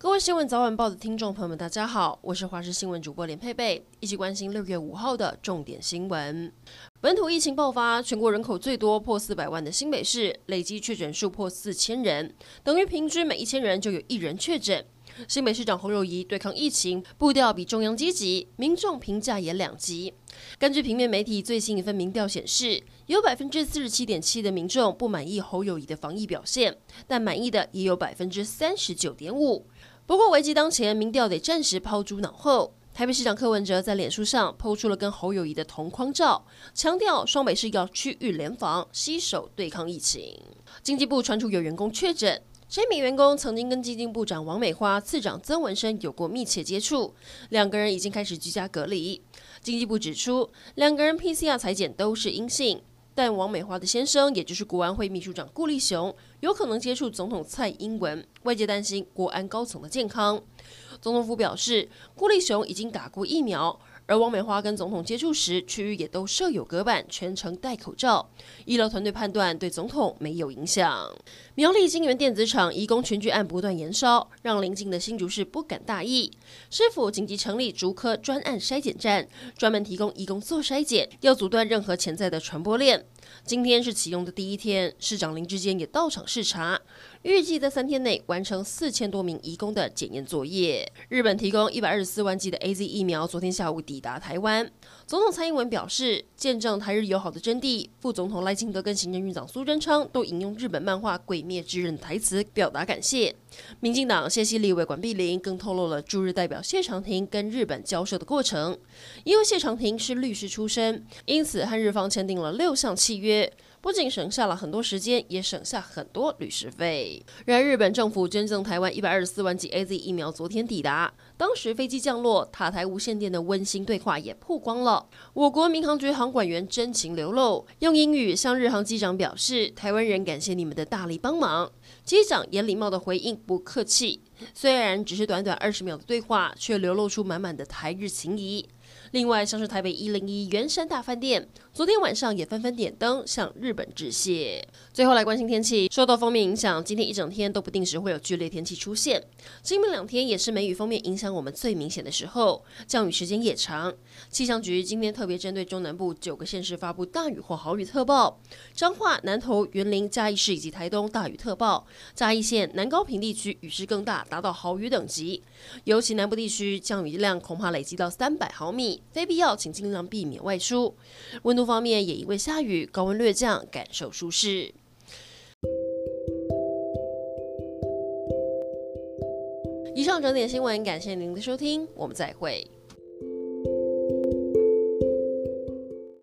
各位新闻早晚报的听众朋友们，大家好，我是华视新闻主播连佩佩，一起关心六月五号的重点新闻。本土疫情爆发，全国人口最多破四百万的新北市，累计确诊数破四千人，等于平均每一千人就有一人确诊。新北市长侯友谊对抗疫情步调比中央积极，民众评价也两极。根据平面媒体最新一份民调显示，有百分之四十七点七的民众不满意侯友谊的防疫表现，但满意的也有百分之三十九点五。不过，危机当前，民调得暂时抛诸脑后。台北市长柯文哲在脸书上抛出了跟侯友谊的同框照，强调双北市要区域联防，携手对抗疫情。经济部传出有员工确诊，这名员工曾经跟经济部长王美花、次长曾文生有过密切接触，两个人已经开始居家隔离。经济部指出，两个人 PCR 裁检都是阴性。但王美花的先生，也就是国安会秘书长顾立雄，有可能接触总统蔡英文，外界担心国安高层的健康。总统府表示，顾立雄已经打过疫苗。而王美花跟总统接触时，区域也都设有隔板，全程戴口罩。医疗团队判断对总统没有影响。苗栗金源电子厂移工群聚案不断延烧，让邻近的新竹市不敢大意。市府紧急成立竹科专案筛检站，专门提供移工做筛检，要阻断任何潜在的传播链。今天是启用的第一天，市长林智坚也到场视察，预计在三天内完成四千多名移工的检验作业。日本提供一百二十四万剂的 AZ 疫苗，昨天下午抵抵达台湾。总统蔡英文表示，见证台日友好的真谛。副总统赖清德跟行政院长苏贞昌都引用日本漫画《鬼灭之刃》的台词表达感谢。民进党谢系立委管碧玲更透露了驻日代表谢长廷跟日本交涉的过程，因为谢长廷是律师出身，因此和日方签订了六项契约。不仅省下了很多时间，也省下很多律师费。然而，日本政府捐赠台湾一百二十四万剂 AZ 疫苗，昨天抵达。当时飞机降落，塔台无线电的温馨对话也曝光了。我国民航局航管员真情流露，用英语向日航机长表示：“台湾人感谢你们的大力帮忙。”机长也礼貌的回应：“不客气。”虽然只是短短二十秒的对话，却流露出满满的台日情谊。另外，像是台北一零一圆山大饭店，昨天晚上也纷纷点灯向日本致谢。最后来关心天气，受到锋面影响，今天一整天都不定时会有剧烈天气出现。今明两天也是梅雨锋面影响我们最明显的时候，降雨时间也长。气象局今天特别针对中南部九个县市发布大雨或豪雨特报：彰化、南投、云林、嘉义市以及台东大雨特报。嘉义县南高屏地区雨势更大，达到豪雨等级，尤其南部地区降雨量恐怕累积到三百毫米。非必要，请尽量避免外出。温度方面，也因为下雨，高温略降，感受舒适。以上整点新闻，感谢您的收听，我们再会。